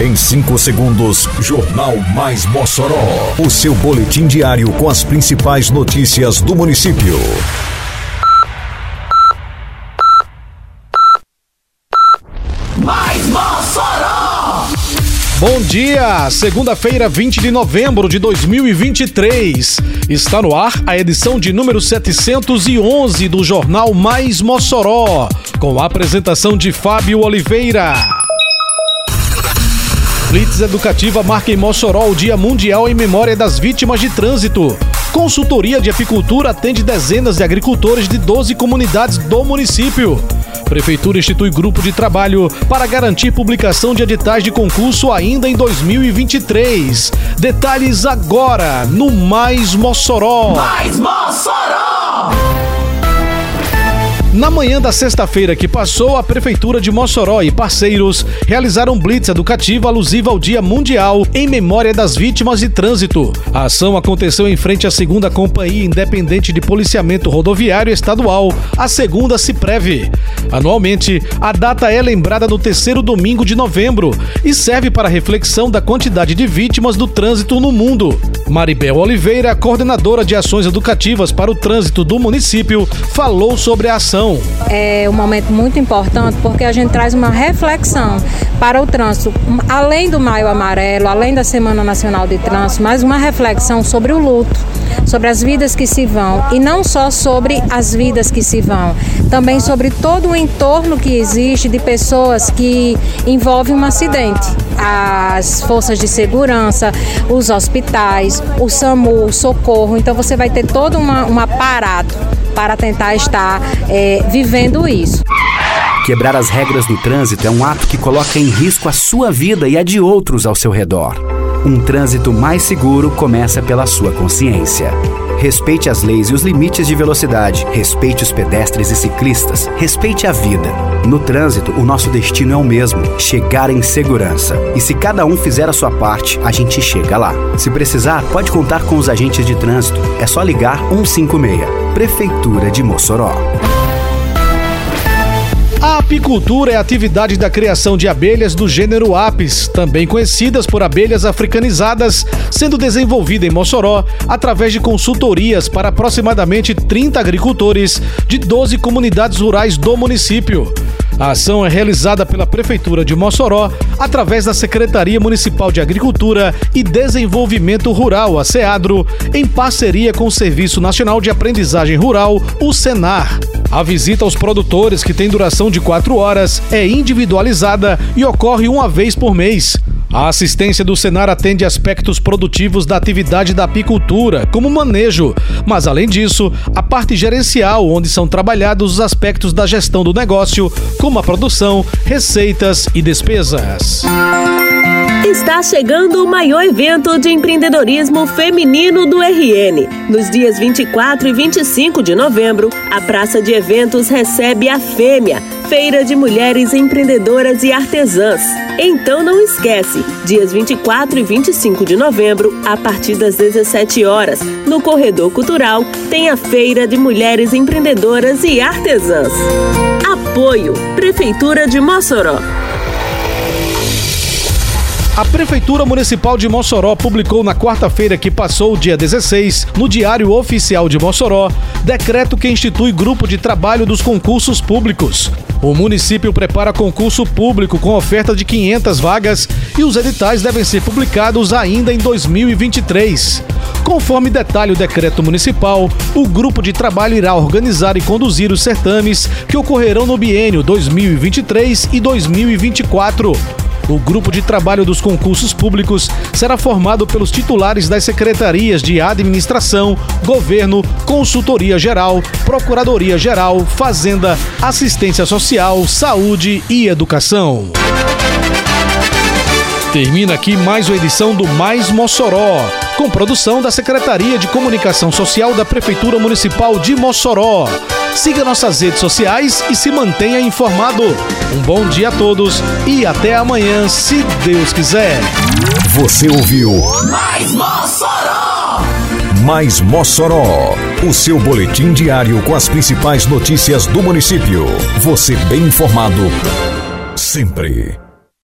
Em 5 segundos, Jornal Mais Mossoró. O seu boletim diário com as principais notícias do município. Mais Mossoró! Bom dia, segunda-feira, 20 de novembro de 2023. Está no ar a edição de número 711 do Jornal Mais Mossoró, com a apresentação de Fábio Oliveira. Blitz Educativa marca em Mossoró o Dia Mundial em Memória das Vítimas de Trânsito. Consultoria de Apicultura atende dezenas de agricultores de 12 comunidades do município. Prefeitura institui grupo de trabalho para garantir publicação de editais de concurso ainda em 2023. Detalhes agora no Mais Mossoró. Mais Mossoró! Na manhã da sexta-feira que passou, a Prefeitura de Mossoró e parceiros realizaram blitz educativo alusivo ao Dia Mundial em memória das vítimas de trânsito. A ação aconteceu em frente à segunda Companhia Independente de Policiamento Rodoviário Estadual, a segunda Ciprev. Anualmente, a data é lembrada no terceiro domingo de novembro e serve para reflexão da quantidade de vítimas do trânsito no mundo. Maribel Oliveira, coordenadora de ações educativas para o trânsito do município, falou sobre a ação. É um momento muito importante porque a gente traz uma reflexão para o trânsito, além do Maio Amarelo, além da Semana Nacional de Trânsito, mais uma reflexão sobre o luto, sobre as vidas que se vão e não só sobre as vidas que se vão, também sobre todo o entorno que existe de pessoas que envolvem um acidente. As forças de segurança, os hospitais, o SAMU, o socorro. Então você vai ter todo uma, um aparato para tentar estar é, vivendo isso. Quebrar as regras do trânsito é um ato que coloca em risco a sua vida e a de outros ao seu redor. Um trânsito mais seguro começa pela sua consciência. Respeite as leis e os limites de velocidade. Respeite os pedestres e ciclistas. Respeite a vida. No trânsito, o nosso destino é o mesmo: chegar em segurança. E se cada um fizer a sua parte, a gente chega lá. Se precisar, pode contar com os agentes de trânsito. É só ligar 156. Prefeitura de Mossoró. A apicultura é a atividade da criação de abelhas do gênero Apis, também conhecidas por abelhas africanizadas, sendo desenvolvida em Mossoró através de consultorias para aproximadamente 30 agricultores de 12 comunidades rurais do município. A ação é realizada pela Prefeitura de Mossoró através da Secretaria Municipal de Agricultura e Desenvolvimento Rural, a SEADRO, em parceria com o Serviço Nacional de Aprendizagem Rural, o SENAR. A visita aos produtores, que tem duração de quatro horas, é individualizada e ocorre uma vez por mês. A assistência do Senar atende aspectos produtivos da atividade da apicultura, como manejo, mas além disso, a parte gerencial, onde são trabalhados os aspectos da gestão do negócio, como a produção, receitas e despesas. Está chegando o maior evento de empreendedorismo feminino do RN. Nos dias 24 e 25 de novembro, a Praça de Eventos recebe a Fêmea, Feira de Mulheres Empreendedoras e Artesãs. Então não esquece, dias 24 e 25 de novembro, a partir das 17 horas, no Corredor Cultural, tem a Feira de Mulheres Empreendedoras e Artesãs. Apoio Prefeitura de Mossoró. A Prefeitura Municipal de Mossoró publicou na quarta-feira que passou, dia 16, no Diário Oficial de Mossoró, decreto que institui grupo de trabalho dos concursos públicos. O município prepara concurso público com oferta de 500 vagas e os editais devem ser publicados ainda em 2023. Conforme detalhe o decreto municipal, o grupo de trabalho irá organizar e conduzir os certames que ocorrerão no biênio 2023 e 2024. O grupo de trabalho dos concursos públicos será formado pelos titulares das secretarias de Administração, Governo, Consultoria Geral, Procuradoria Geral, Fazenda, Assistência Social, Saúde e Educação. Termina aqui mais uma edição do Mais Mossoró, com produção da Secretaria de Comunicação Social da Prefeitura Municipal de Mossoró. Siga nossas redes sociais e se mantenha informado. Um bom dia a todos e até amanhã, se Deus quiser. Você ouviu Mais Mossoró! Mais Mossoró, o seu boletim diário com as principais notícias do município. Você bem informado sempre.